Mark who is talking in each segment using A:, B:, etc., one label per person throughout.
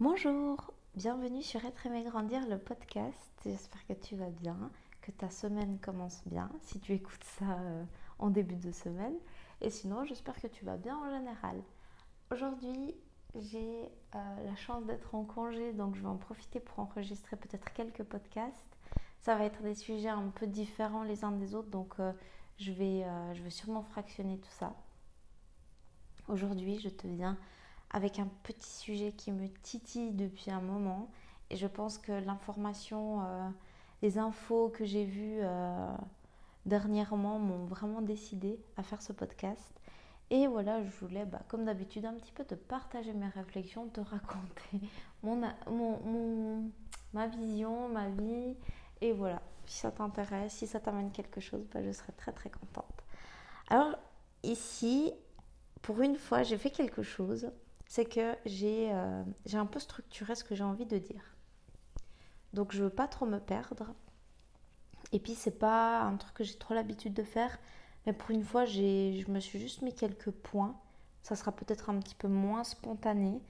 A: Bonjour, bienvenue sur Être aimé grandir le podcast. J'espère que tu vas bien, que ta semaine commence bien si tu écoutes ça euh, en début de semaine. Et sinon, j'espère que tu vas bien en général. Aujourd'hui, j'ai euh, la chance d'être en congé, donc je vais en profiter pour enregistrer peut-être quelques podcasts. Ça va être des sujets un peu différents les uns des autres, donc euh, je, vais, je vais sûrement fractionner tout ça. Aujourd'hui, je te viens avec un petit sujet qui me titille depuis un moment. Et je pense que l'information, euh, les infos que j'ai vues euh, dernièrement m'ont vraiment décidé à faire ce podcast. Et voilà, je voulais, bah, comme d'habitude, un petit peu te partager mes réflexions, te raconter ma vision, ma vie. Et voilà, si ça t'intéresse, si ça t'amène quelque chose, bah, je serais très très contente. Alors ici, pour une fois, j'ai fait quelque chose c'est que euh, j'ai un peu structuré ce que j'ai envie de dire. Donc je veux pas trop me perdre. Et puis c'est pas un truc que j'ai trop l'habitude de faire, mais pour une fois je me suis juste mis quelques points. Ça sera peut-être un petit peu moins spontané.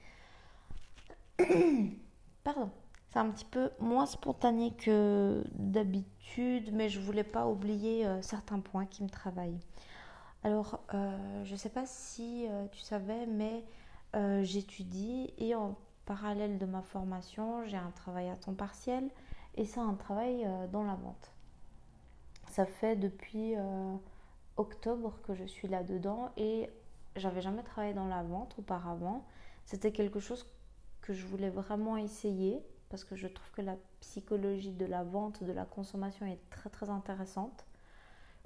A: Pardon. C'est un petit peu moins spontané que d'habitude, mais je voulais pas oublier euh, certains points qui me travaillent. Alors, euh, je ne sais pas si tu savais, mais euh, j'étudie et en parallèle de ma formation, j'ai un travail à temps partiel et c'est un travail euh, dans la vente. Ça fait depuis euh, octobre que je suis là-dedans et j'avais jamais travaillé dans la vente auparavant. C'était quelque chose que je voulais vraiment essayer parce que je trouve que la psychologie de la vente, de la consommation est très très intéressante.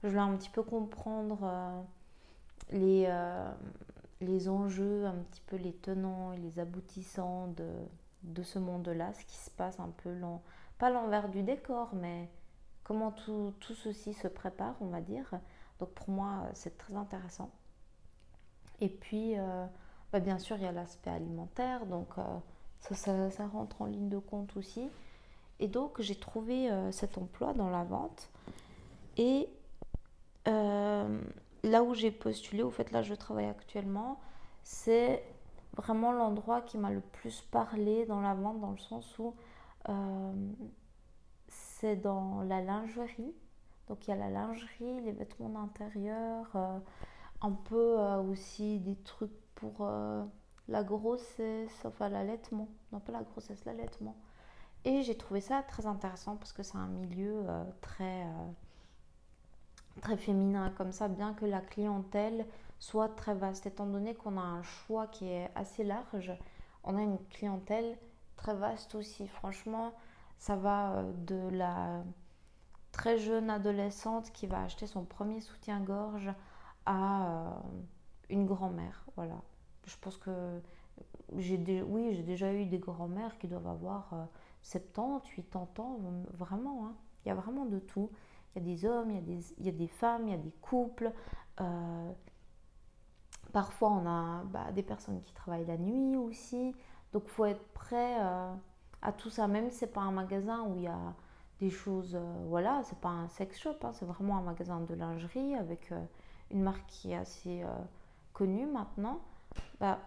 A: Je voulais un petit peu comprendre les, les enjeux, un petit peu les tenants et les aboutissants de, de ce monde-là, ce qui se passe un peu, pas l'envers du décor, mais comment tout, tout, ceci se prépare, on va dire. Donc pour moi, c'est très intéressant. Et puis, euh, bah, bien sûr, il y a l'aspect alimentaire, donc euh, ça, ça, rentre en ligne de compte aussi. Et donc, j'ai trouvé euh, cet emploi dans la vente. Et là où j'ai postulé, au fait là je travaille actuellement, c'est vraiment l'endroit qui m'a le plus parlé dans la vente, dans le sens où euh, c'est dans la lingerie. Donc il y a la lingerie, les vêtements d'intérieur, euh, un peu euh, aussi des trucs pour la grossesse, enfin l'allaitement. Non pas la grossesse, l'allaitement. Et j'ai trouvé ça très intéressant parce que c'est un milieu très très féminin comme ça, bien que la clientèle soit très vaste. Étant donné qu'on a un choix qui est assez large, on a une clientèle très vaste aussi. Franchement, ça va euh, de la très jeune adolescente qui va acheter son premier soutien-gorge à euh, une grand-mère. Voilà. Je pense que j'ai oui, j'ai déjà eu des grand-mères qui doivent avoir 70, euh, 80 ans, vraiment. Hein. Il y a vraiment de tout. Il y a des hommes, il y a des, il y a des femmes, il y a des couples. Euh, parfois, on a bah, des personnes qui travaillent la nuit aussi. Donc, il faut être prêt euh, à tout ça. Même si ce n'est pas un magasin où il y a des choses... Euh, voilà, c'est pas un sex shop. Hein, c'est vraiment un magasin de lingerie avec une marque qui est assez connue maintenant. Bah,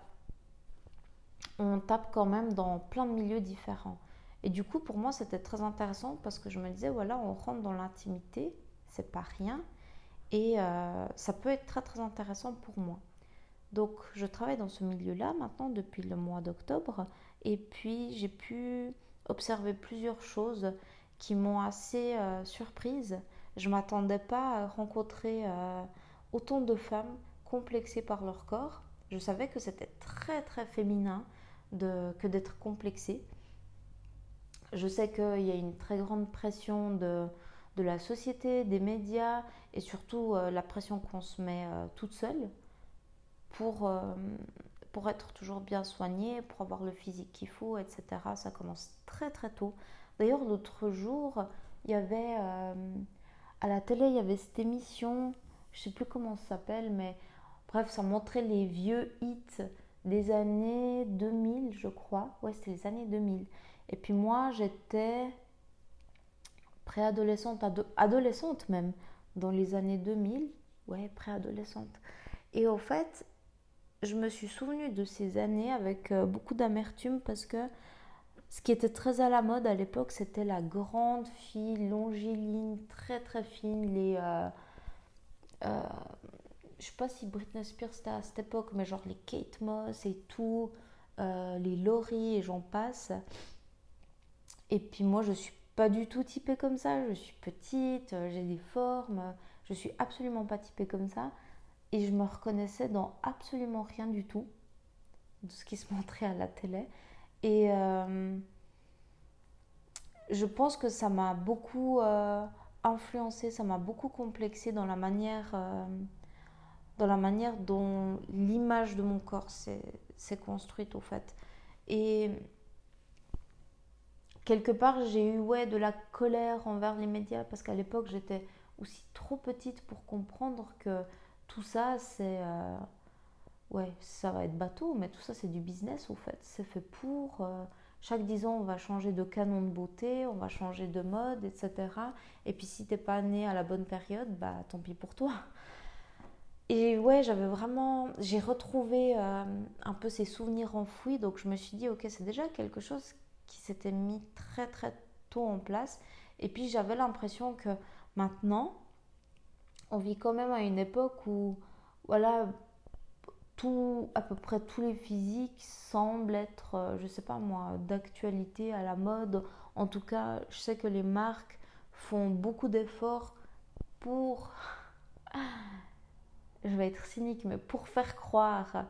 A: on tape quand même dans plein de milieux différents. Et du coup, pour moi, c'était très intéressant parce que je me disais, voilà, on rentre dans l'intimité, c'est pas rien. Et euh, ça peut être très très intéressant pour moi. Donc je travaille dans ce milieu-là maintenant depuis le mois d'octobre. Et puis j'ai pu observer plusieurs choses qui m'ont assez euh, surprise. Je ne m'attendais pas à rencontrer euh, autant de femmes complexées par leur corps. Je savais que c'était très très féminin que d'être complexée. Je sais qu'il y a une très grande pression de, de, la société, des médias et surtout euh, la pression qu'on se met euh, toute seule pour, euh, pour être toujours bien soignée, pour avoir le physique qu'il faut, etc. Ça commence très très tôt. D'ailleurs, l'autre jour, il y avait à la télé, il y avait cette émission, je ne sais plus comment ça s'appelle, mais bref, ça montrait les vieux hits des années 2000, je crois. Ouais, c'était les années 2000. Et puis moi, j'étais préadolescente, adolescente même, dans les années 2000. Ouais, préadolescente. Et au fait, je me suis souvenue de ces années avec euh, beaucoup d'amertume parce que ce qui était très à la mode à l'époque, c'était la grande fille longiligne, très très fine, les... Euh, euh, je sais pas si Britney Spears c'était à cette époque, mais genre les Kate Moss et tout, euh, les Laurie et j'en passe. Et puis moi, je suis pas du tout typée comme ça. Je suis petite, euh, j'ai des formes. Je suis absolument pas typée comme ça. Et je me reconnaissais dans absolument rien du tout de ce qui se montrait à la télé. Et euh, je pense que ça m'a beaucoup influencé, ça m'a beaucoup complexé dans la manière dans la manière dont l'image de mon corps s'est construite au fait. Et quelque part, j'ai eu ouais, de la colère envers les médias parce qu'à l'époque, j'étais aussi trop petite pour comprendre que tout ça, c'est... Euh, ouais, ça va être bateau, mais tout ça, c'est du business au fait. C'est fait pour... Euh, chaque 10 ans, on va changer de canon de beauté, on va changer de mode, etc. Et puis si t'es pas né à la bonne période, bah tant pis pour toi. Et ouais, j'avais vraiment, j'ai retrouvé euh, un peu ces souvenirs enfouis, donc je me suis dit, ok, c'est déjà quelque chose qui s'était mis très très tôt en place. Et puis j'avais l'impression que maintenant, on vit quand même à une époque où, voilà, tout, à peu près tous les physiques semblent être, euh, je sais pas moi, d'actualité, à la mode. En tout cas, je sais que les marques font beaucoup d'efforts pour je vais être cynique, mais pour faire croire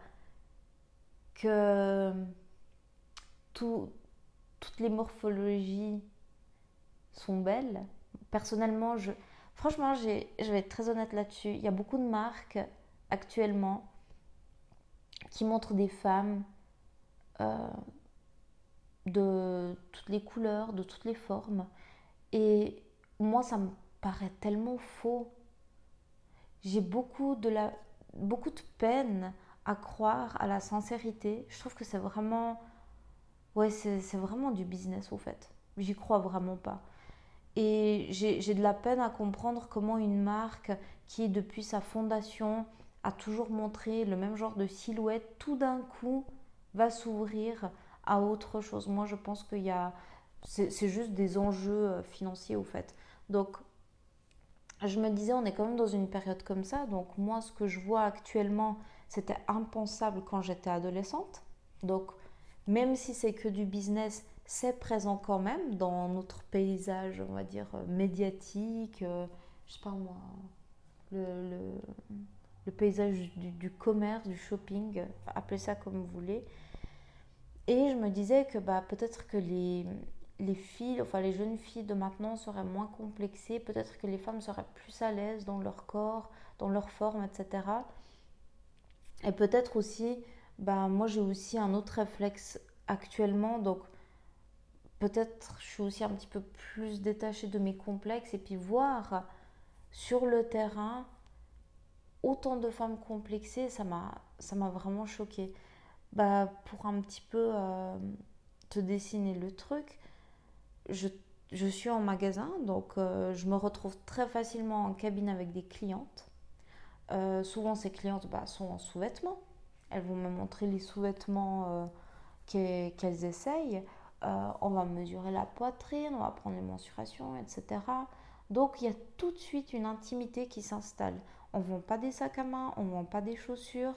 A: que toutes les morphologies sont belles. Personnellement, franchement, je vais être très honnête là-dessus. Il y a beaucoup de marques actuellement qui montrent des femmes euh, de toutes les couleurs, de toutes les formes. Et moi, ça me paraît tellement faux j'ai beaucoup de, la, beaucoup de peine à croire à la sincérité. Je trouve que c'est vraiment, ouais, c'est, vraiment du business au fait. J'y crois vraiment pas. Et j'ai, de la peine à comprendre comment une marque qui, depuis sa fondation, a toujours montré le même genre de silhouette, tout d'un coup va s'ouvrir à autre chose. Moi, je pense qu'il y a. C'est, juste des enjeux euh, financiers au fait. Donc, je me disais, on est quand même dans une période comme ça. Donc moi, ce que je vois actuellement, c'était impensable quand j'étais adolescente. Donc même si c'est que du business, c'est présent quand même dans notre paysage, on va dire, euh, médiatique, euh, je sais pas moi, le, le, paysage du, commerce, du shopping, appelez ça comme vous voulez. Et je me disais que bah, peut-être que les, les filles, enfin les jeunes filles de maintenant seraient moins complexées, peut-être que les femmes seraient plus à l'aise dans leur corps, dans leur forme, etc. Et peut-être aussi, bah, moi j'ai aussi un autre réflexe actuellement, donc peut-être je suis aussi un petit peu plus détachée de mes complexes et puis voir sur le terrain autant de femmes complexées, ça m'a, vraiment choquée. Bah, pour un petit peu euh, te dessiner le truc, je, je, suis en magasin, donc euh, je me retrouve très facilement en cabine avec des clientes. Euh, souvent, ces clientes bah, sont en sous-vêtements. Elles vont me montrer les sous-vêtements euh, qu'elles essayent. on va mesurer la poitrine, on va prendre les mensurations, etc. Donc, il y a tout de suite une intimité qui s'installe. On ne vend pas des sacs à main, on ne vend pas des chaussures.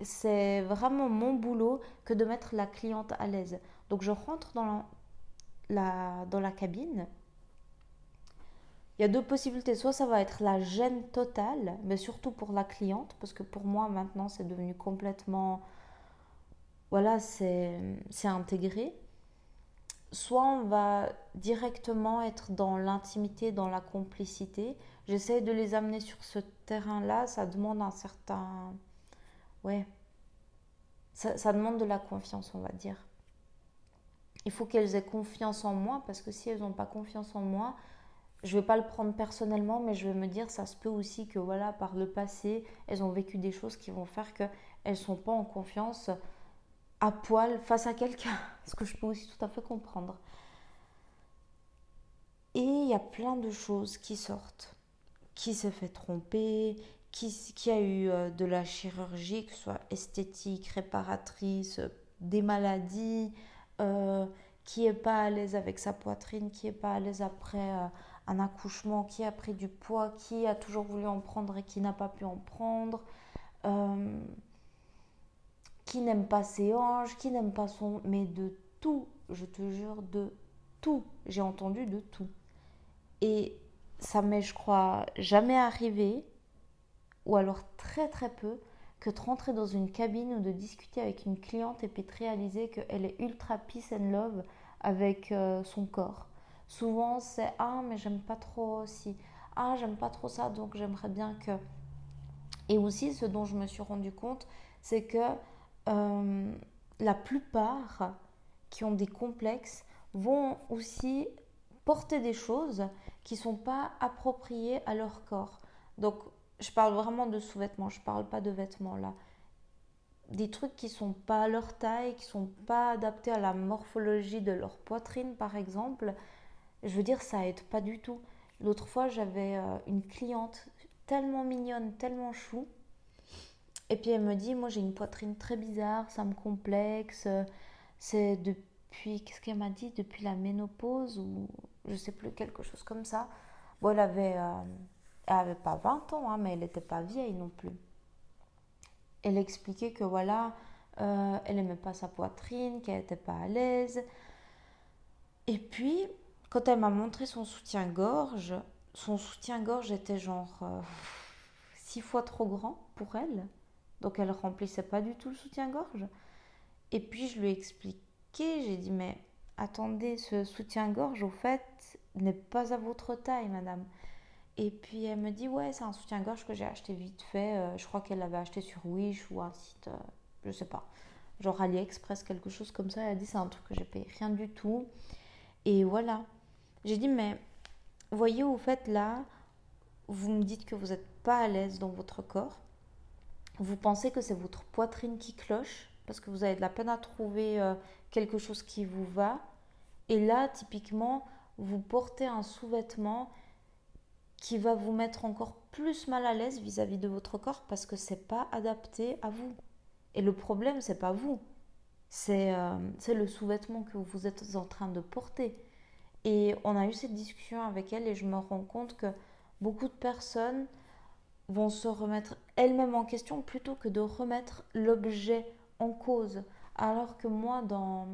A: c'est vraiment mon boulot que de mettre la cliente à l'aise. Donc je rentre dans la cabine. Il y a deux possibilités. Soit ça va être la gêne totale, mais surtout pour la cliente, parce que pour moi maintenant c'est devenu complètement... Voilà, c'est intégré. Soit on va directement être dans l'intimité, dans la complicité. J'essaie de les amener sur ce terrain-là. Ça demande un certain... Ouais. Ça, ça demande de la confiance, on va dire il faut qu'elles aient confiance en moi parce que si elles n'ont pas confiance en moi, je vais pas le prendre personnellement, mais je vais me dire ça se peut aussi que voilà par le passé elles ont vécu des choses qui vont faire qu'elles sont pas en confiance à poil face à quelqu'un, ce que je peux aussi tout à fait comprendre. Et il y a plein de choses qui sortent. Qui s'est fait tromper, qui, a eu euh, de la chirurgie, que ce soit esthétique, réparatrice, des maladies, euh, qui est pas à l'aise avec sa poitrine, qui est pas à l'aise après euh, un accouchement, qui a pris du poids, qui a toujours voulu en prendre et qui n'a pas pu en prendre, qui n'aime pas ses hanches, qui n'aime pas son... Mais de tout, je te jure, de tout. J'ai entendu de tout. Et ça m'est, je crois, jamais arrivé, ou alors très très peu, que de rentrer dans une cabine ou de discuter avec une cliente et puis de réaliser qu'elle est ultra peace and love avec euh, son corps. Souvent, c'est Ah, mais j'aime pas trop aussi. Ah, j'aime pas trop ça, donc j'aimerais bien que. Et aussi, ce dont je me suis rendu compte, c'est que euh, la plupart qui ont des complexes vont aussi porter des choses qui sont pas appropriées à leur corps. Donc, je parle vraiment de sous-vêtements, je parle pas de vêtements là. Des trucs qui sont pas à leur taille, qui sont pas adaptés à la morphologie de leur poitrine, par exemple. Je veux dire, ça aide pas du tout. L'autre fois, j'avais euh, une cliente tellement mignonne, tellement chou. Et puis elle me dit, moi j'ai une poitrine très bizarre, ça me complexe. C'est depuis, qu'est-ce qu'elle m'a dit? Depuis la ménopause ou je sais plus, quelque chose comme ça. Bon, elle avait, euh, avait pas 20 ans, hein, mais elle n'était pas vieille non plus. Elle expliquait que voilà, euh, elle aimait pas sa poitrine, qu'elle n'était pas à l'aise. Et puis, quand elle m'a montré son soutien-gorge, son soutien-gorge était genre euh, six fois trop grand pour elle. Donc elle remplissait pas du tout le soutien-gorge. Et puis je lui ai expliqué, j'ai dit mais attendez, ce soutien-gorge au fait n'est pas à votre taille, madame. Et puis elle me dit ouais, c'est un soutien-gorge que j'ai acheté vite fait. Euh, je crois qu'elle l'avait acheté sur Wish ou un site, euh, je sais pas, genre AliExpress, quelque chose comme ça. Elle a dit c'est un truc que j'ai payé rien du tout. Et voilà. J'ai dit mais voyez au fait là, vous me dites que vous n'êtes pas à l'aise dans votre corps. Vous pensez que c'est votre poitrine qui cloche parce que vous avez de la peine à trouver euh, quelque chose qui vous va. Et là, typiquement, vous portez un sous-vêtement qui va vous mettre encore plus mal à l'aise vis-à-vis de votre corps parce que c'est pas adapté à vous. Et le problème, c'est pas vous, c'est euh, le sous-vêtement que vous êtes en train de porter. Et on a eu cette discussion avec elle et je me rends compte que beaucoup de personnes vont se remettre elles-mêmes en question plutôt que de remettre l'objet en cause. Alors que moi, dans,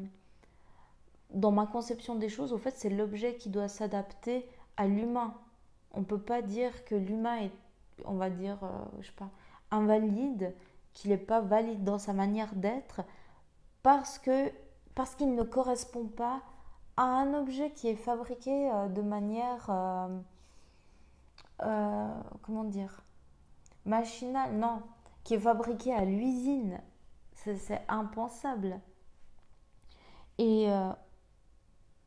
A: dans ma conception des choses, au fait, c'est l'objet qui doit s'adapter à l'humain. On ne peut pas dire que l'humain est, on va dire, euh, je sais pas, invalide, qu'il n'est pas valide dans sa manière d'être, parce parce qu'il ne correspond pas à un objet qui est fabriqué euh, de manière, euh, comment dire, machinale, non, qui est fabriqué à l'usine c'est impensable. Et euh,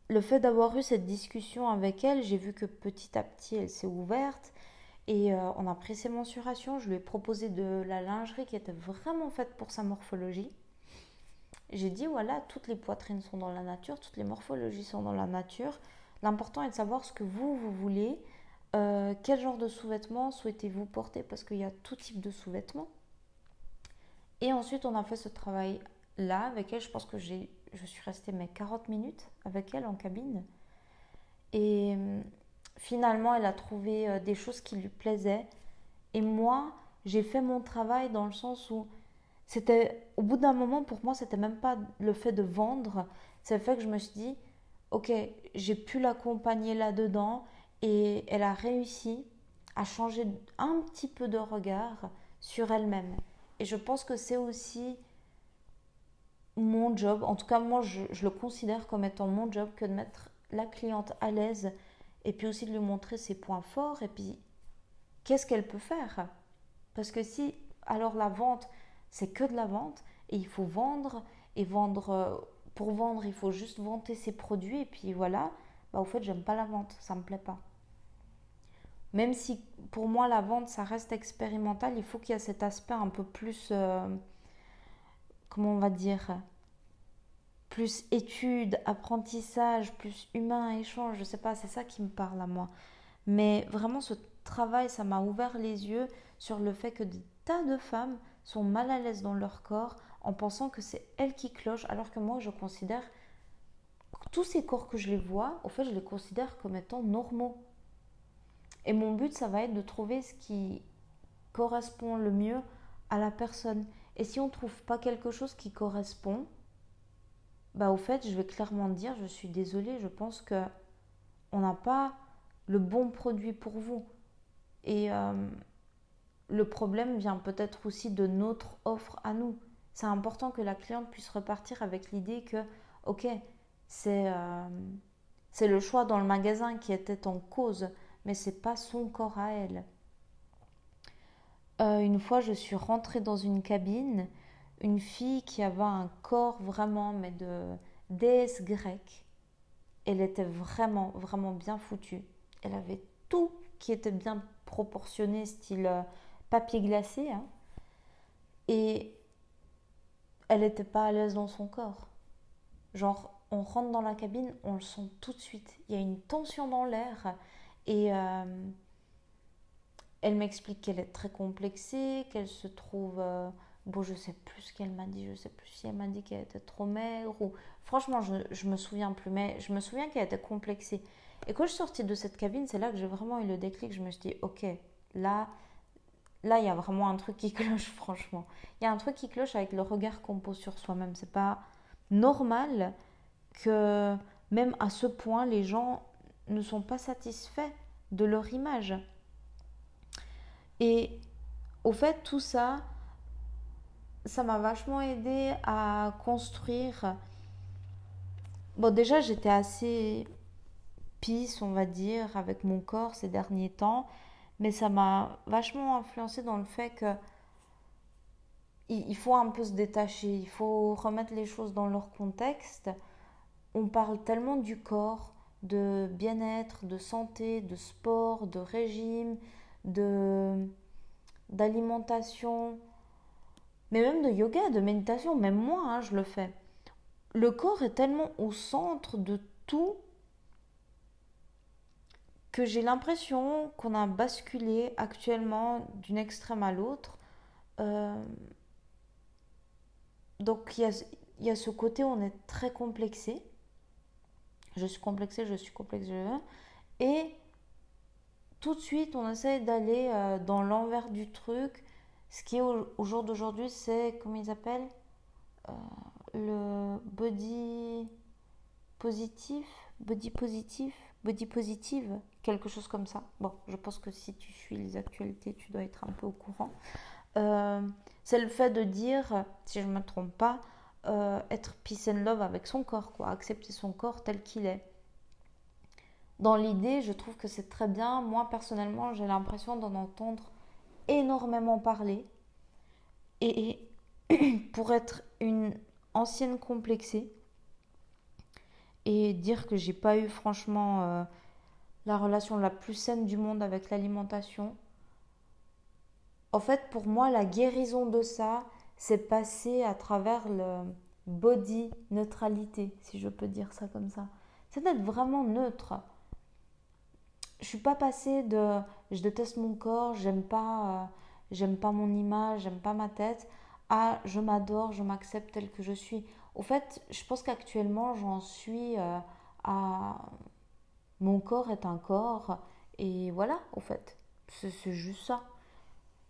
A: le fait d'avoir eu cette discussion avec elle, j'ai vu que petit à petit, elle s'est ouverte. Et euh, on a pris ses mensurations. Je lui ai proposé de la lingerie qui était vraiment faite pour sa morphologie. J'ai dit, voilà, toutes les poitrines sont dans la nature, toutes les morphologies sont dans la nature. L'important est de savoir ce que vous, vous voulez. Euh, quel genre de sous-vêtements souhaitez-vous porter? Parce qu'il y a tout type de sous-vêtements. Et ensuite, on a fait ce travail-là avec elle. Je pense que j'ai, je suis restée mes 40 minutes avec elle en cabine. Et euh, finalement, elle a trouvé euh, des choses qui lui plaisaient. Et moi, j'ai fait mon travail dans le sens où c'était, au bout d'un moment, pour moi, c'était même pas le fait de vendre. C'est le fait que je me suis dit, ok, j'ai pu l'accompagner là-dedans et elle a réussi à changer un petit peu de regard sur elle-même. Et je pense que c'est aussi mon job, en tout cas moi je, le considère comme étant mon job que de mettre la cliente à l'aise et puis aussi de lui montrer ses points forts et puis qu'est-ce qu'elle peut faire. Parce que si alors la vente c'est que de la vente et il faut vendre et vendre euh, pour vendre il faut juste vanter ses produits et puis voilà, bah au fait j'aime pas la vente, ça me plaît pas. Même si pour moi la vente ça reste expérimental, il faut qu'il y ait cet aspect un peu plus, euh, comment on va dire, plus étude, apprentissage, plus humain, échange, je sais pas, c'est ça qui me parle à moi. Mais vraiment ce travail, ça m'a ouvert les yeux sur le fait que des tas de femmes sont mal à l'aise dans leur corps en pensant que c'est elles qui clochent, alors que moi je considère tous ces corps que je les vois, au fait je les considère comme étant normaux. Et mon but, ça va être de trouver ce qui correspond le mieux à la personne. Et si on ne trouve pas quelque chose qui correspond, bah au fait, je vais clairement dire, je suis désolée, je pense que on n'a pas le bon produit pour vous. Et euh, le problème vient peut-être aussi de notre offre à nous. C'est important que la cliente puisse repartir avec l'idée que, ok, c'est euh, le choix dans le magasin qui était en cause, mais c'est pas son corps à elle. Euh, une fois, je suis rentrée dans une cabine, une fille qui avait un corps vraiment, mais de déesse grecque. Elle était vraiment, vraiment bien foutue. Elle avait tout qui était bien proportionné, style euh, papier glacé. Hein. Et elle n'était pas à l'aise dans son corps. Genre, on rentre dans la cabine, on le sent tout de suite. Il y a une tension dans l'air. Et euh, elle m'explique qu'elle est très complexée, qu'elle se trouve... Euh, bon, je sais plus ce qu'elle m'a dit, je sais plus si elle m'a dit qu'elle était trop maigre ou... Franchement, je, je me souviens plus, mais je me souviens qu'elle était complexée. Et quand je suis sortie de cette cabine, c'est là que j'ai vraiment eu le déclic. Je me suis dit, ok, là, là, il y a vraiment un truc qui cloche, franchement. Il y a un truc qui cloche avec le regard qu'on pose sur soi-même. C'est pas normal que même à ce point, les gens ne sont pas satisfaits de leur image. Et au fait, tout ça, ça m'a vachement aidé à construire. Bon, déjà, j'étais assez pisse, on va dire, avec mon corps ces derniers temps, mais ça m'a vachement influencé dans le fait que il faut un peu se détacher, il faut remettre les choses dans leur contexte. On parle tellement du corps, de bien-être, de santé, de sport, de régime, de d'alimentation, mais même de yoga, de méditation, même moi, hein, je le fais. Le corps est tellement au centre de tout que j'ai l'impression qu'on a basculé actuellement d'une extrême à l'autre. Euh, donc il y, a, y, a, ce côté où on est très complexé. Je suis complexé, je suis complexé. Et tout de suite, on essaie d'aller euh, dans l'envers du truc. Ce qui est au, jour d'aujourd'hui, c'est, comment ils appellent euh, Le body positif, body positif, body positive, quelque chose comme ça. Bon, je pense que si tu suis les actualités, tu dois être un peu au courant. Euh, c'est le fait de dire, si je ne me trompe pas, être peace and love avec son corps, quoi, accepter son corps tel qu'il est dans l'idée, je trouve que c'est très bien. Moi, personnellement, j'ai l'impression d'en entendre énormément parler. Et pour être une ancienne complexée et dire que j'ai pas eu franchement euh, la relation la plus saine du monde avec l'alimentation, en fait, pour moi, la guérison de ça, c'est passé à travers le body neutralité, si je peux dire ça comme ça. C'est d'être vraiment neutre je suis pas passée de je déteste mon corps, j'aime pas, euh, j'aime pas mon image, j'aime pas ma tête, à je m'adore, je m'accepte tel que je suis. Au fait, je pense qu'actuellement j'en suis euh, à mon corps est un corps et voilà, au fait, c'est juste ça.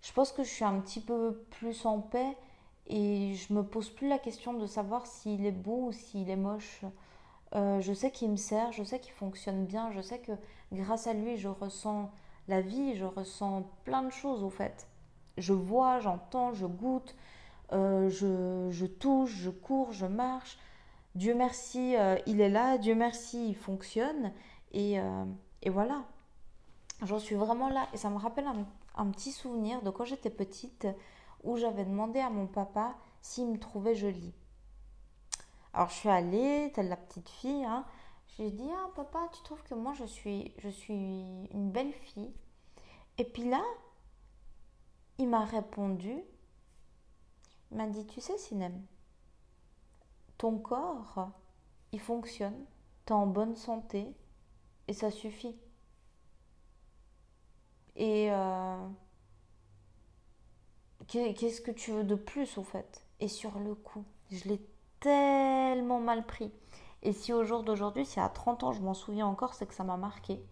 A: Je pense que je suis un petit peu plus en paix et je me pose plus la question de savoir s'il est beau ou s'il est moche. Euh, je sais qu'il me sert, je sais qu'il fonctionne bien, je sais que grâce à lui, je ressens la vie, je ressens plein de choses au fait. Je vois, j'entends, je goûte, euh, je, touche, je cours, je marche. Dieu merci, euh, il est là, Dieu merci, il fonctionne. Et, voilà, j'en suis vraiment là. Et ça me rappelle un, petit souvenir de quand j'étais petite où j'avais demandé à mon papa s'il me trouvait jolie. Alors je suis allée, telle la petite fille, hein. j'ai dit ah papa tu trouves que moi je suis je suis une belle fille? Et puis là il m'a répondu il m'a dit tu sais Sinem ton corps il fonctionne tu es en bonne santé et ça suffit Et euh, qu'est-ce que tu veux de plus, au fait? Et sur le coup, je l'ai tellement mal pris. Et si au jour d'aujourd'hui, si à 30 ans je m'en souviens encore, c'est que ça m'a marqué.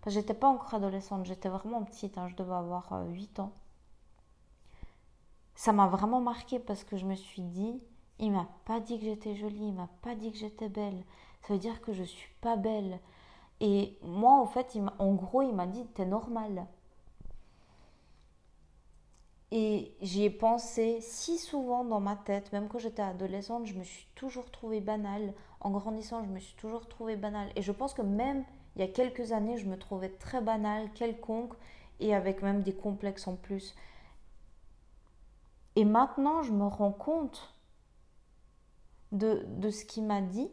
A: Parce que j'étais pas encore adolescente, j'étais vraiment petite, hein, je devais avoir 8 euh, ans. Ça m'a vraiment marqué parce que je me suis dit, il m'a pas dit que j'étais jolie, il m'a pas dit que j'étais belle. Ça veut dire que je suis pas belle. Et moi, en fait, en gros, il m'a dit, t'es normal. Et j'y ai pensé si souvent dans ma tête, même quand j'étais adolescente, je me suis toujours trouvée banale. En grandissant, je me suis toujours trouvée banale. Et je pense que même il y a quelques années, je me trouvais très banale, quelconque, et avec même des complexes en plus. Et maintenant, je me rends compte de, de ce qu'il m'a dit,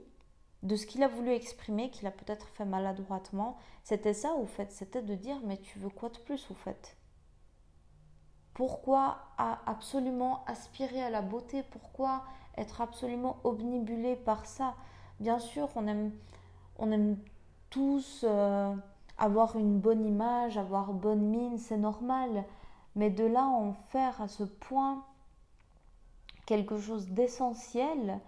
A: de ce qu'il a voulu exprimer, qu'il a peut-être fait maladroitement. C'était ça, au fait. C'était de dire, mais tu veux quoi de plus, au fait? Pourquoi absolument aspirer à la beauté? Pourquoi être absolument obnibulé par ça? Bien sûr, on aime, on aime tous euh, avoir une bonne image, avoir bonne mine, c'est normal. Mais de là en faire à ce point quelque chose d'essentiel,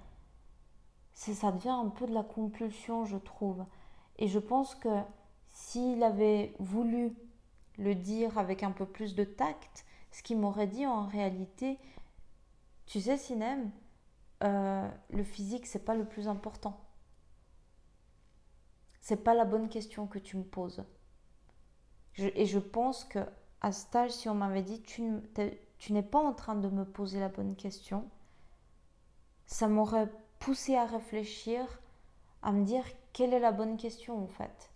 A: ça devient un peu de la compulsion, je trouve. Et je pense que s'il avait voulu le dire avec un peu plus de tact, ce qui m'aurait dit en réalité, tu sais, Sinem, euh, le physique, c'est pas le plus important. C'est pas la bonne question que tu me poses. et je pense que à ce âge, si on m'avait dit tu n'es pas en train de me poser la bonne question, ça m'aurait poussé à réfléchir, à me dire quelle est la bonne question en fait.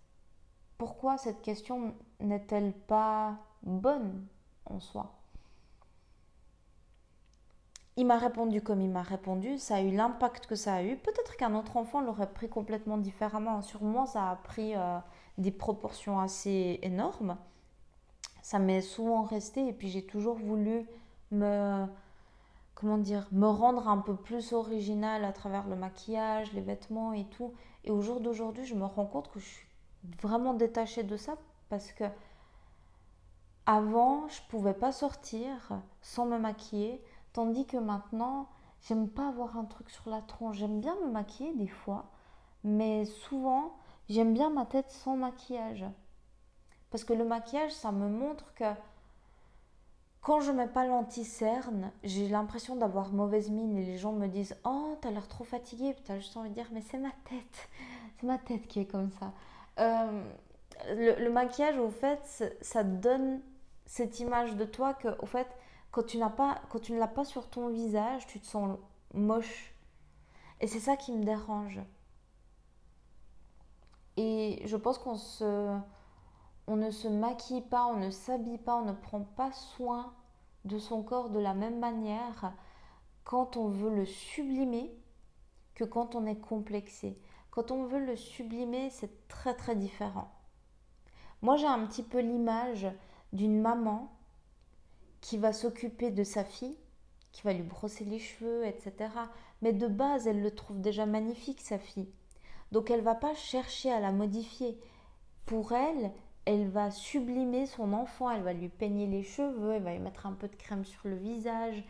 A: Pourquoi cette question n'est-elle pas bonne en soi? Il m'a répondu comme il m'a répondu, ça a eu l'impact que ça a eu. Peut-être qu'un autre enfant l'aurait pris complètement différemment. Sur moi, ça a pris euh, des proportions assez énormes. Ça m'est souvent resté et puis j'ai toujours voulu me comment dire, me rendre un peu plus originale à travers le maquillage, les vêtements et tout. Et au jour d'aujourd'hui, je me rends compte que je suis vraiment détachée de ça parce que avant, je pouvais pas sortir sans me maquiller Tandis que maintenant, j'aime pas avoir un truc sur la tronche. J'aime bien me maquiller des fois, mais souvent, j'aime bien ma tête sans maquillage. Parce que le maquillage, ça me montre que quand je mets pas l'anti-cerne, j'ai l'impression d'avoir mauvaise mine et les gens me disent Oh, t'as l'air trop fatiguée. Puis t'as juste envie de dire Mais c'est ma tête. C'est ma tête qui est comme ça. Euh, le, maquillage, au fait, ça donne cette image de toi que, au fait, quand tu, n'as pas, quand tu ne l'as pas sur ton visage, tu te sens moche. Et c'est ça qui me dérange. Et je pense qu'on se, on ne se maquille pas, on ne s'habille pas, on ne prend pas soin de son corps de la même manière quand on veut le sublimer que quand on est complexé. Quand on veut le sublimer, c'est très très différent. Moi, j'ai un petit peu l'image d'une maman qui va s'occuper de sa fille, qui va lui brosser les cheveux, etc. Mais de base, elle le trouve déjà magnifique, sa fille. Donc elle va pas chercher à la modifier. Pour elle, elle va sublimer son enfant, elle va lui peigner les cheveux, elle va lui mettre un peu de crème sur le visage.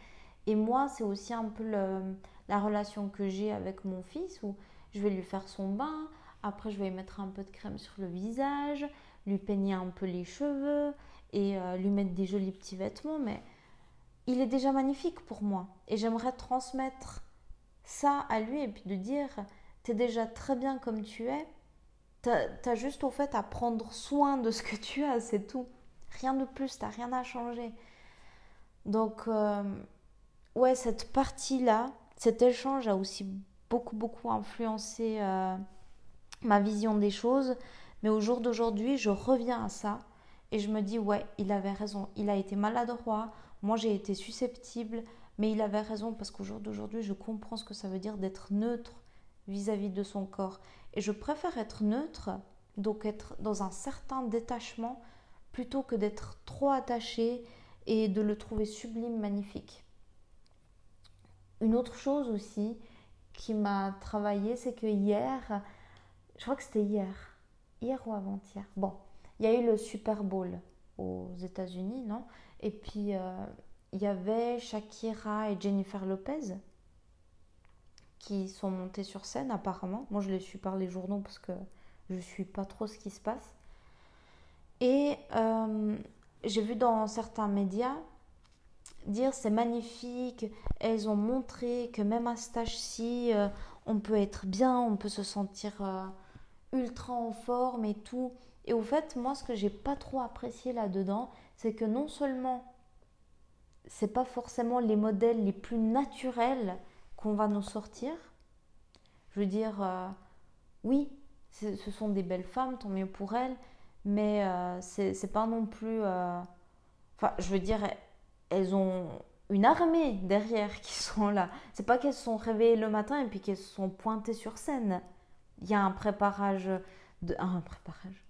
A: Et moi, c'est aussi un peu la relation que j'ai avec mon fils où je vais lui faire son bain, après je vais lui mettre un peu de crème sur le visage, lui peigner un peu les cheveux, et euh, lui mettre des jolis petits vêtements, mais il est déjà magnifique pour moi. Et j'aimerais transmettre ça à lui et puis de dire, t'es déjà très bien comme tu es, t'as as juste au fait à prendre soin de ce que tu as, c'est tout. Rien de plus, t'as rien à changer. Donc, euh, ouais, cette partie-là, cet échange a aussi beaucoup, beaucoup influencé euh, ma vision des choses. Mais au jour d'aujourd'hui, je reviens à ça et je me dis, ouais, il avait raison. Il a été maladroit. Moi, j'ai été susceptible. Mais il avait raison parce qu'au jour d'aujourd'hui, je comprends ce que ça veut dire d'être neutre vis-à-vis de son corps. Et je préfère être neutre, donc être dans un certain détachement, plutôt que d'être trop attaché et de le trouver sublime, magnifique. Une autre chose aussi qui m'a travaillé, c'est que hier, je crois que c'était hier, hier ou avant-hier, bon, il y a eu le Super Bowl aux États-Unis, non? Et puis, euh, il y avait Shakira et Jennifer Lopez qui sont montées sur scène, apparemment. Moi, je les suis par les journaux parce que je ne suis pas trop ce qui se passe. Et euh, j'ai vu dans certains médias dire c'est magnifique, elles ont montré que même à cet âge-ci, euh, on peut être bien, on peut se sentir ultra en forme et tout. Et au fait, moi, ce que j'ai pas trop apprécié là-dedans, c'est que non seulement c'est pas forcément les modèles les plus naturels qu'on va nous sortir. Je veux dire, euh, oui, ce sont des belles femmes, tant mieux pour elles, mais euh, c'est pas non plus. Euh, enfin, je veux dire, elles ont une armée derrière qui sont là. C'est pas qu'elles sont réveillées le matin et puis qu'elles sont pointées sur scène. Il y a un préparage. De, un préparage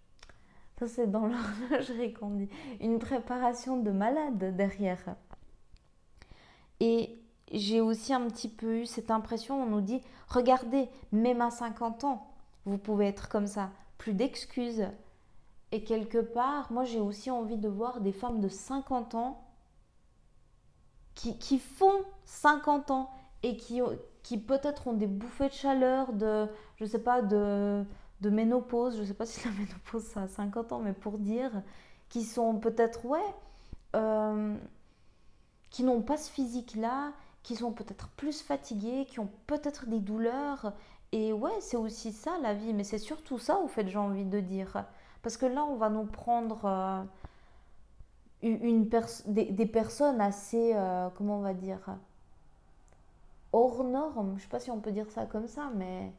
A: c'est dans l'horlogerie qu'on dit. Une préparation de malade derrière. Et j'ai aussi un petit peu eu cette impression, on nous dit, regardez, même à 50 ans, vous pouvez être comme ça. Plus d'excuses. Et quelque part, moi j'ai aussi envie de voir des femmes de 50 ans qui, qui font 50 ans et qui, qui peut-être ont des bouffées de chaleur, de, je sais pas, de, de ménopause, je sais pas si la ménopause ça a 50 ans, mais pour dire, qui sont peut-être, ouais, euh, qui n'ont pas ce physique-là, qui sont peut-être plus fatigués, qui ont peut-être des douleurs. Et ouais, c'est aussi ça la vie, mais c'est surtout ça, au fait, j'ai envie de dire. Parce que là, on va nous prendre euh, une des, personnes assez, euh, comment on va dire, hors normes. Je sais pas si on peut dire ça comme ça, mais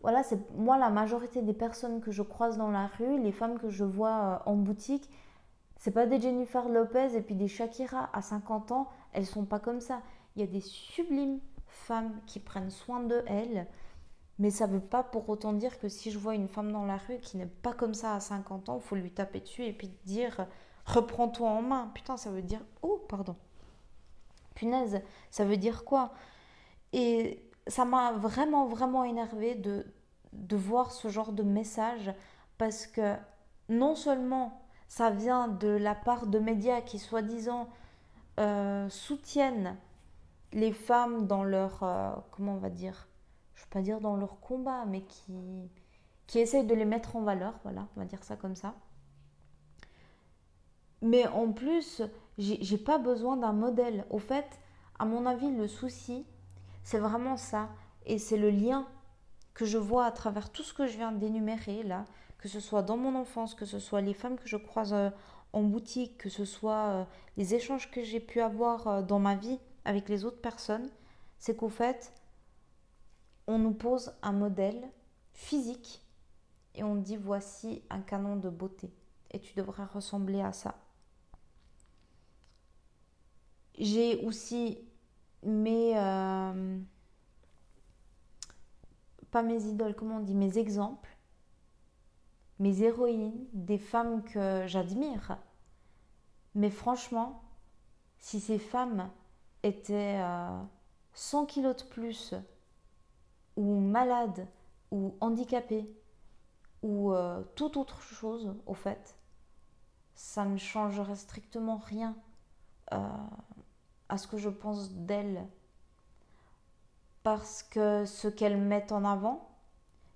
A: voilà, c'est moi la majorité des personnes que je croise dans la rue, les femmes que je vois euh, en boutique, c'est pas des Jennifer Lopez et puis des Shakira à 50 ans, elles sont pas comme ça. Il y a des sublimes femmes qui prennent soin de elles, mais ça veut pas pour autant dire que si je vois une femme dans la rue qui n'est pas comme ça à 50 ans, il faut lui taper dessus et puis dire reprends-toi en main. Putain, ça veut dire oh pardon. Punaise, ça veut dire quoi? Et ça m'a vraiment, vraiment énervé de, de voir ce genre de message parce que non seulement ça vient de la part de médias qui soi-disant euh, soutiennent les femmes dans leur, euh, comment on va dire, je ne pas dire dans leur combat, mais qui, qui essayent de les mettre en valeur, voilà, on va dire ça comme ça. Mais en plus, j'ai pas besoin d'un modèle. Au fait, à mon avis, le souci, c'est vraiment ça. Et c'est le lien que je vois à travers tout ce que je viens d'énumérer là, que ce soit dans mon enfance, que ce soit les femmes que je croise euh, en boutique, que ce soit euh, les échanges que j'ai pu avoir dans ma vie avec les autres personnes, c'est qu'au fait, on nous pose un modèle physique et on dit voici un canon de beauté et tu devrais ressembler à ça. J'ai aussi mes pas mes idoles, comment on dit, mes exemples, mes héroïnes, des femmes que j'admire. Mais franchement, si ces femmes étaient 100 euh, kilos de plus, ou malades, ou handicapées, ou euh, toute autre chose, au fait, ça ne changerait strictement rien euh, à ce que je pense d'elles parce que ce qu'elles mettent en avant,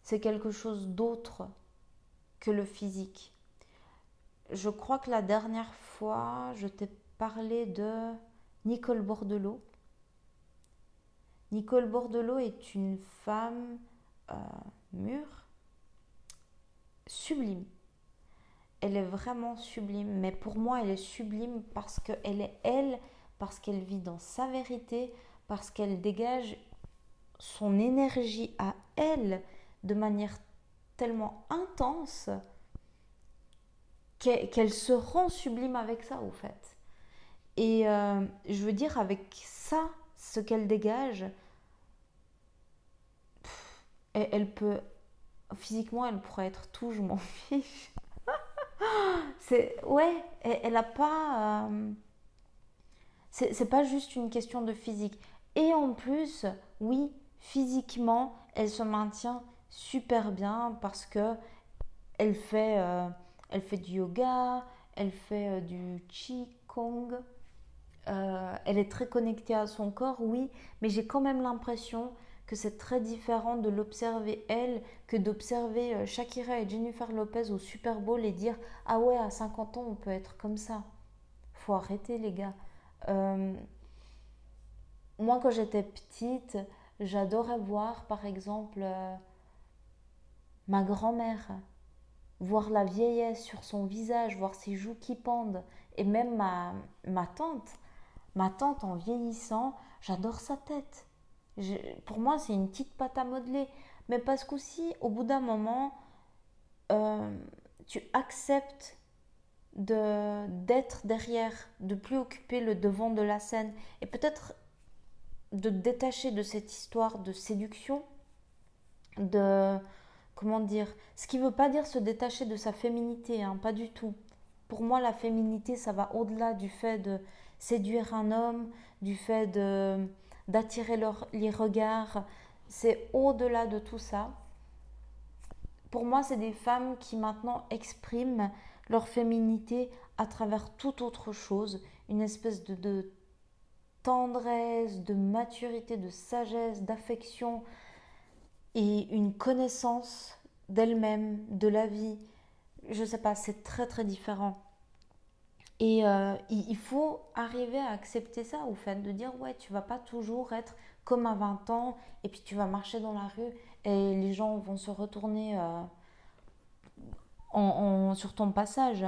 A: c'est quelque chose d'autre que le physique. Je crois que la dernière fois, je t'ai parlé de Nicole Bordelot. Nicole Bordelot est une femme euh, mûre, sublime. Elle est vraiment sublime, mais pour moi, elle est sublime parce qu'elle est elle, parce qu'elle vit dans sa vérité, parce qu'elle dégage son énergie à elle de manière tellement intense qu'elle se rend sublime avec ça, au fait. Et euh, je veux dire, avec ça, ce qu'elle dégage, elle, peut. Physiquement, elle pourrait être tout, je m'en fiche. c'est. Ouais, elle, n'a pas. Euh, c'est pas juste une question de physique. Et en plus, oui, physiquement, elle se maintient super bien parce que elle fait, euh, elle fait du yoga, elle fait du Qigong. Elle est très connectée à son corps, oui, mais j'ai quand même l'impression que c'est très différent de l'observer elle que d'observer Shakira et Jennifer Lopez au Super Bowl et dire ah ouais à 50 ans on peut être comme ça. Faut arrêter les gars. moi quand j'étais petite, j'adorais voir par exemple ma grand-mère, voir la vieillesse sur son visage, voir ses joues qui pendent, et même ma, ma tante, ma tante en vieillissant, j'adore sa tête. pour moi, c'est une petite pâte à modeler. Mais parce qu'aussi, au bout d'un moment, euh, tu acceptes de d'être derrière, de plus occuper le devant de la scène, et peut-être de te détacher de cette histoire de séduction, de comment dire, ce qui ne veut pas dire se détacher de sa féminité, hein, pas du tout. Pour moi, la féminité, ça va au-delà du fait de séduire un homme, du fait d'attirer les regards. C'est au-delà de tout ça. Pour moi, c'est des femmes qui maintenant expriment leur féminité à travers toute autre chose, une espèce de, tendresse, de maturité, de sagesse, d'affection, et une connaissance d'elle-même, de la vie. Je sais pas, c'est très très différent. Et euh, il faut arriver à accepter ça, au fait, de dire ouais, tu vas pas toujours être comme à 20 ans, et puis tu vas marcher dans la rue et les gens vont se retourner euh, en, sur ton passage.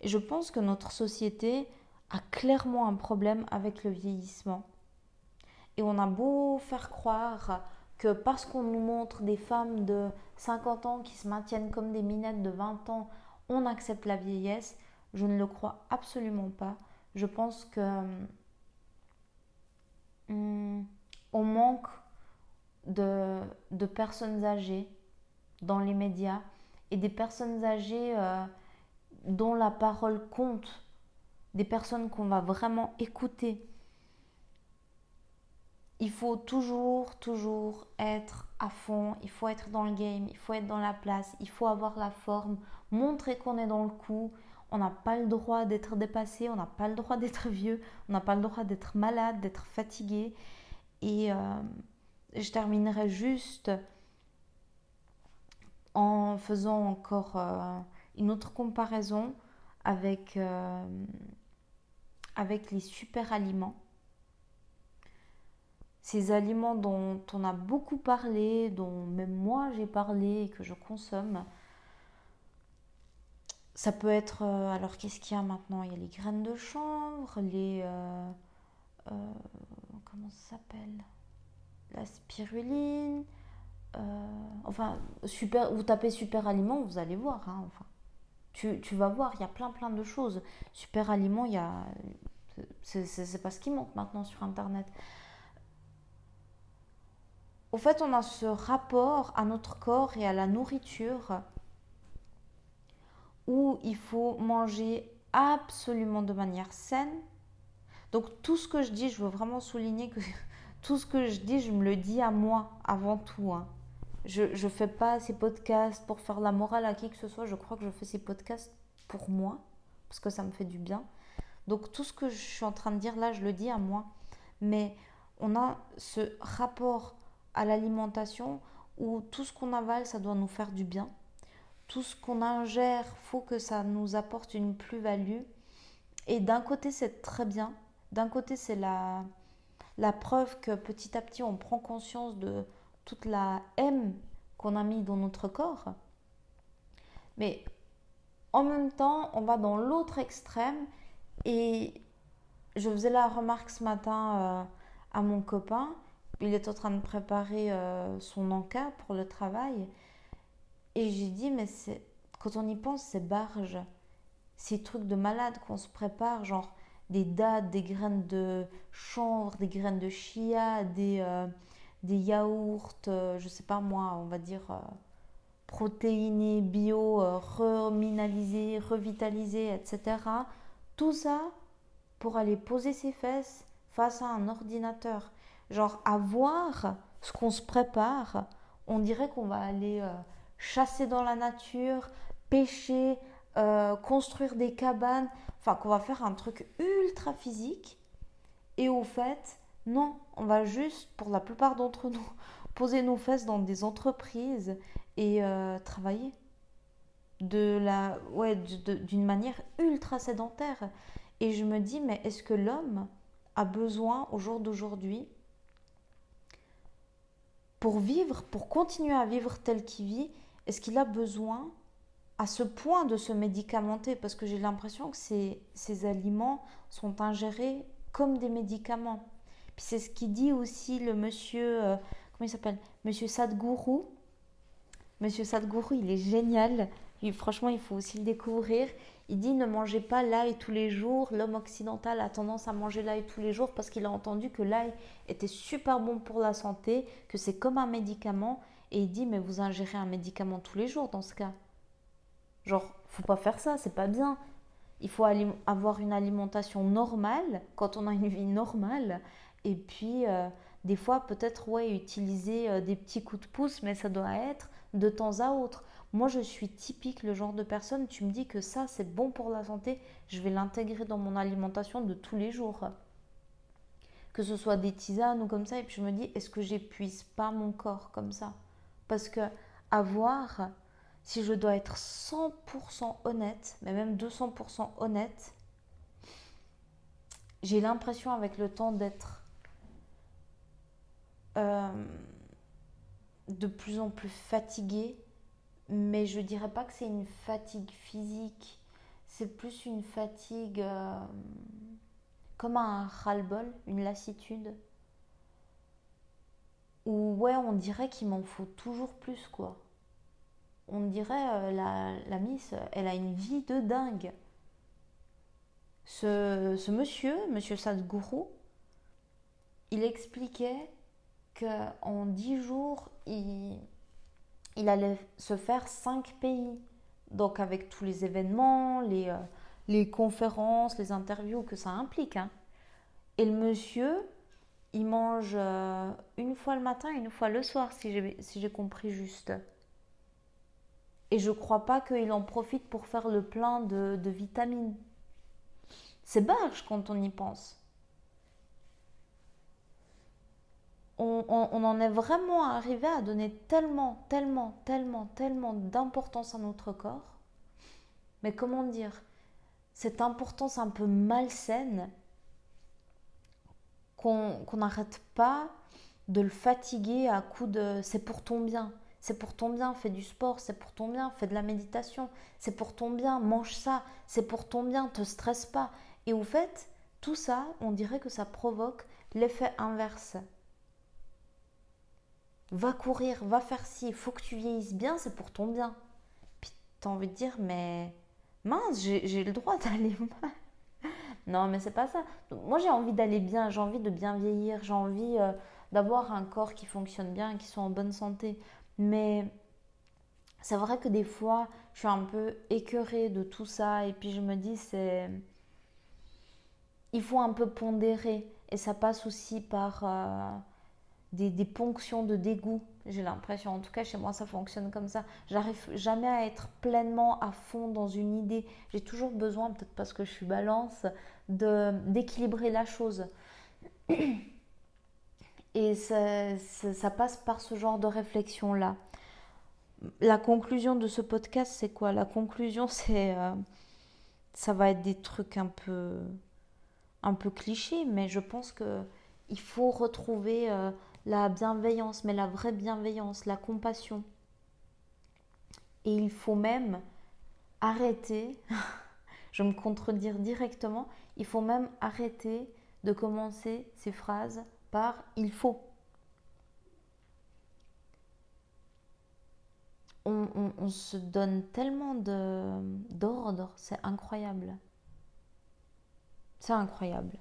A: Et je pense que notre société a clairement un problème avec le vieillissement. Et on a beau faire croire que parce qu'on nous montre des femmes de 50 ans qui se maintiennent comme des minettes de 20 ans, on accepte la vieillesse. Je ne le crois absolument pas. Je pense que hum, on manque de, personnes âgées dans les médias et des personnes âgées euh, dont la parole compte, des personnes qu'on va vraiment écouter il faut toujours, toujours être à fond, il faut être dans le game, il faut être dans la place, il faut avoir la forme, montrer qu'on est dans le coup. On n'a pas le droit d'être dépassé, on n'a pas le droit d'être vieux, on n'a pas le droit d'être malade, d'être fatigué. Et euh, je terminerai juste en faisant encore euh, une autre comparaison avec, euh, avec les super aliments ces aliments dont on a beaucoup parlé, dont même moi j'ai parlé et que je consomme. Ça peut être. Euh, alors, qu'est-ce qu'il y a maintenant? Il y a les graines de chanvre, les. Euh, euh, comment ça s'appelle? La spiruline. enfin, super, vous tapez super aliments, vous allez voir. Hein, enfin, tu, tu, vas voir, il y a plein plein de choses. Super aliments, il y a. C'est pas ce qui manque maintenant sur Internet. Au fait, on a ce rapport à notre corps et à la nourriture où il faut manger absolument de manière saine. Donc tout ce que je dis, je veux vraiment souligner que tout ce que je dis, je me le dis à moi avant tout. Hein. Je ne fais pas ces podcasts pour faire la morale à qui que ce soit. Je crois que je fais ces podcasts pour moi, parce que ça me fait du bien. Donc tout ce que je suis en train de dire là, je le dis à moi. Mais on a ce rapport à l'alimentation où tout ce qu'on avale, ça doit nous faire du bien. Tout ce qu'on ingère, faut que ça nous apporte une plus-value. Et d'un côté, c'est très bien. D'un côté, c'est la, la preuve que petit à petit, on prend conscience de toute la haine qu'on a mis dans notre corps. Mais en même temps, on va dans l'autre extrême. Et je faisais la remarque ce matin euh, à mon copain il est en train de préparer euh, son encas pour le travail. Et j'ai dit, mais quand on y pense, c'est barge. Ces trucs de malade qu'on se prépare, genre des dattes, des graines de chanvre, des graines de chia, des, euh, des yaourts, euh, je sais pas moi, on va dire protéinés, bio, reminalisés, revitalisés, etc. Tout ça pour aller poser ses fesses face à un ordinateur. Genre, à voir ce qu'on se prépare, on dirait qu'on va aller euh, chasser dans la nature, pêcher, euh, construire des cabanes, enfin qu'on va faire un truc ultra physique. Et au fait, non, on va juste, pour la plupart d'entre nous, poser nos fesses dans des entreprises et euh, travailler. De la ouais d'une manière ultra sédentaire. Et je me dis mais est-ce que l'homme a besoin au jour d'aujourd'hui pour vivre pour continuer à vivre tel qu'il vit est-ce qu'il a besoin à ce point de se médicamenter? Parce que j'ai l'impression que ces, aliments sont ingérés comme des médicaments puis c'est ce qui dit aussi le monsieur euh, comment il s'appelle? Monsieur Sadhguru monsieur Sadhguru il est génial franchement, il faut aussi le découvrir. Il dit ne mangez pas l'ail tous les jours. L'homme occidental a tendance à manger l'ail tous les jours parce qu'il a entendu que l'ail était super bon pour la santé, que c'est comme un médicament. Et il dit mais vous ingérez un médicament tous les jours dans ce cas. Genre, faut pas faire ça, c'est pas bien. Il faut avoir une alimentation normale quand on a une vie normale. Et puis, euh, des fois, peut-être, ouais, utiliser euh, des petits coups de pouce, mais ça doit être de temps à autre. Moi, je suis typique le genre de personne, tu me dis que ça, c'est bon pour la santé, je vais l'intégrer dans mon alimentation de tous les jours. Que ce soit des tisanes ou comme ça, et puis je me dis, est-ce que j'épuise pas mon corps comme ça? Parce que avoir, si je dois être 100% honnête, mais même 200% honnête, j'ai l'impression avec le temps d'être euh, de plus en plus fatiguée mais je dirais pas que c'est une fatigue physique, c'est plus une fatigue euh, comme un ras-le-bol, une lassitude. Ou ouais, on dirait qu'il m'en faut toujours plus, quoi. On dirait euh, la, la Miss, elle a une vie de dingue. Ce, ce monsieur, monsieur Sadhguru, il expliquait qu'en dix jours, il, il allait se faire cinq pays. Donc avec tous les événements, les, euh, les conférences, les interviews que ça implique. Hein. Et le monsieur, il mange euh, une fois le matin et une fois le soir, si j'ai compris juste. Et je crois pas qu'il en profite pour faire le plein de, de vitamines. C'est barge quand on y pense. on, en est vraiment arrivé à donner tellement, tellement, tellement, tellement d'importance à notre corps. Mais comment dire? Cette importance un peu malsaine qu'on n'arrête pas de le fatiguer à coup de c'est pour ton bien, c'est pour ton bien, fais du sport, c'est pour ton bien, fais de la méditation, c'est pour ton bien, mange ça, c'est pour ton bien, te stresse pas. Et au fait, tout ça, on dirait que ça provoque l'effet inverse va courir, va faire ci, faut que tu vieillisses bien, c'est pour ton bien. Puis as envie de dire, mais mince, j'ai le droit d'aller mal. Non, mais c'est pas ça. Moi, j'ai envie d'aller bien, j'ai envie de bien vieillir, j'ai envie euh, d'avoir un corps qui fonctionne bien, qui soit en bonne santé. Mais c'est vrai que des fois, je suis un peu écœurée de tout ça et puis je me dis, c'est. Il faut un peu pondérer et ça passe aussi par. Euh, des, ponctions de dégoût, j'ai l'impression. En tout cas, chez moi, ça fonctionne comme ça. J'arrive jamais à être pleinement à fond dans une idée. J'ai toujours besoin, peut-être parce que je suis balance, d'équilibrer la chose. Et ça, passe par ce genre de réflexion-là. La conclusion de ce podcast, c'est quoi? La conclusion, c'est... Euh, ça va être des trucs un peu, un peu clichés, mais je pense que il faut retrouver euh, la bienveillance, mais la vraie bienveillance, la compassion. Et il faut même arrêter, je me contredire directement, il faut même arrêter de commencer ces phrases par il faut. On, se donne tellement d'ordre, c'est incroyable. C'est incroyable.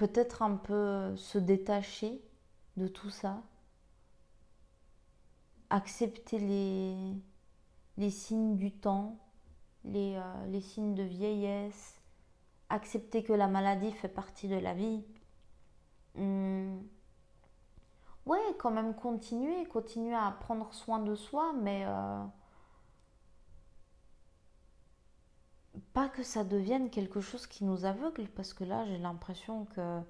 A: Peut-être un peu se détacher de tout ça, accepter les, les signes du temps, les, euh, les, signes de vieillesse, accepter que la maladie fait partie de la vie. Hmm. Ouais, quand même continuer, continuer à prendre soin de soi, mais euh, pas que ça devienne quelque chose qui nous aveugle, parce que là, j'ai l'impression que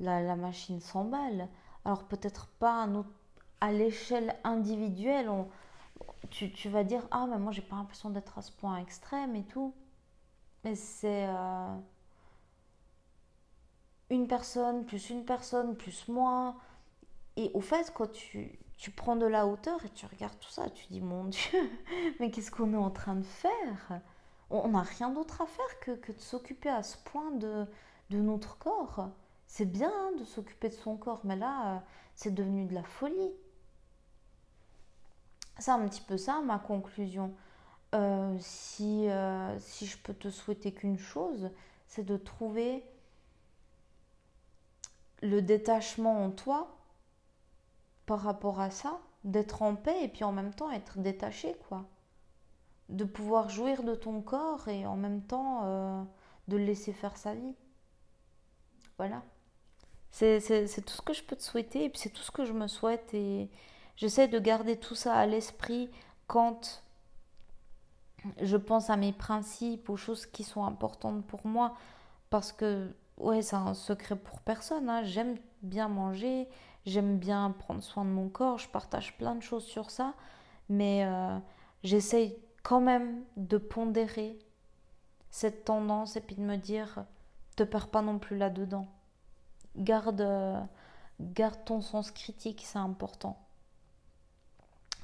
A: la, machine s'emballe. Alors peut-être pas à, l'échelle individuelle, tu, vas dire, ah, mais moi, j'ai pas l'impression d'être à ce point extrême et tout. Mais c'est... Euh, une personne, plus une personne, plus moi. Et au fait, quand tu, tu prends de la hauteur et tu regardes tout ça, tu dis, mon Dieu, mais qu'est-ce qu'on est en train de faire? On n'a rien d'autre à faire que, de s'occuper à ce point de, de notre corps. C'est bien hein, de s'occuper de son corps, mais là, euh, c'est devenu de la folie. C'est un petit peu ça ma conclusion. Euh, si, euh, si je peux te souhaiter qu'une chose, c'est de trouver le détachement en toi par rapport à ça, d'être en paix et puis en même temps être détaché, quoi. De pouvoir jouir de ton corps et en même temps euh, de le laisser faire sa vie. Voilà. C'est tout ce que je peux te souhaiter et c'est tout ce que je me souhaite et j'essaie de garder tout ça à l'esprit quand je pense à mes principes, aux choses qui sont importantes pour moi parce que ouais, c'est un secret pour personne. Hein. J'aime bien manger, j'aime bien prendre soin de mon corps, je partage plein de choses sur ça, mais euh, j'essaye quand même de pondérer cette tendance et puis de me dire, te perds pas non plus là-dedans. Garde, garde ton sens critique, c'est important.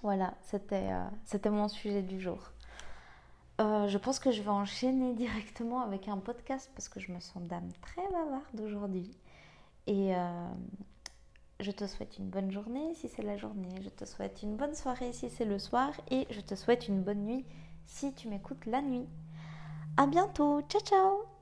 A: Voilà, c'était euh, mon sujet du jour. Euh, je pense que je vais enchaîner directement avec un podcast parce que je me sens dame très bavarde aujourd'hui. Et euh, je te souhaite une bonne journée si c'est la journée. Je te souhaite une bonne soirée si c'est le soir. Et je te souhaite une bonne nuit si tu m'écoutes la nuit. À bientôt. Ciao ciao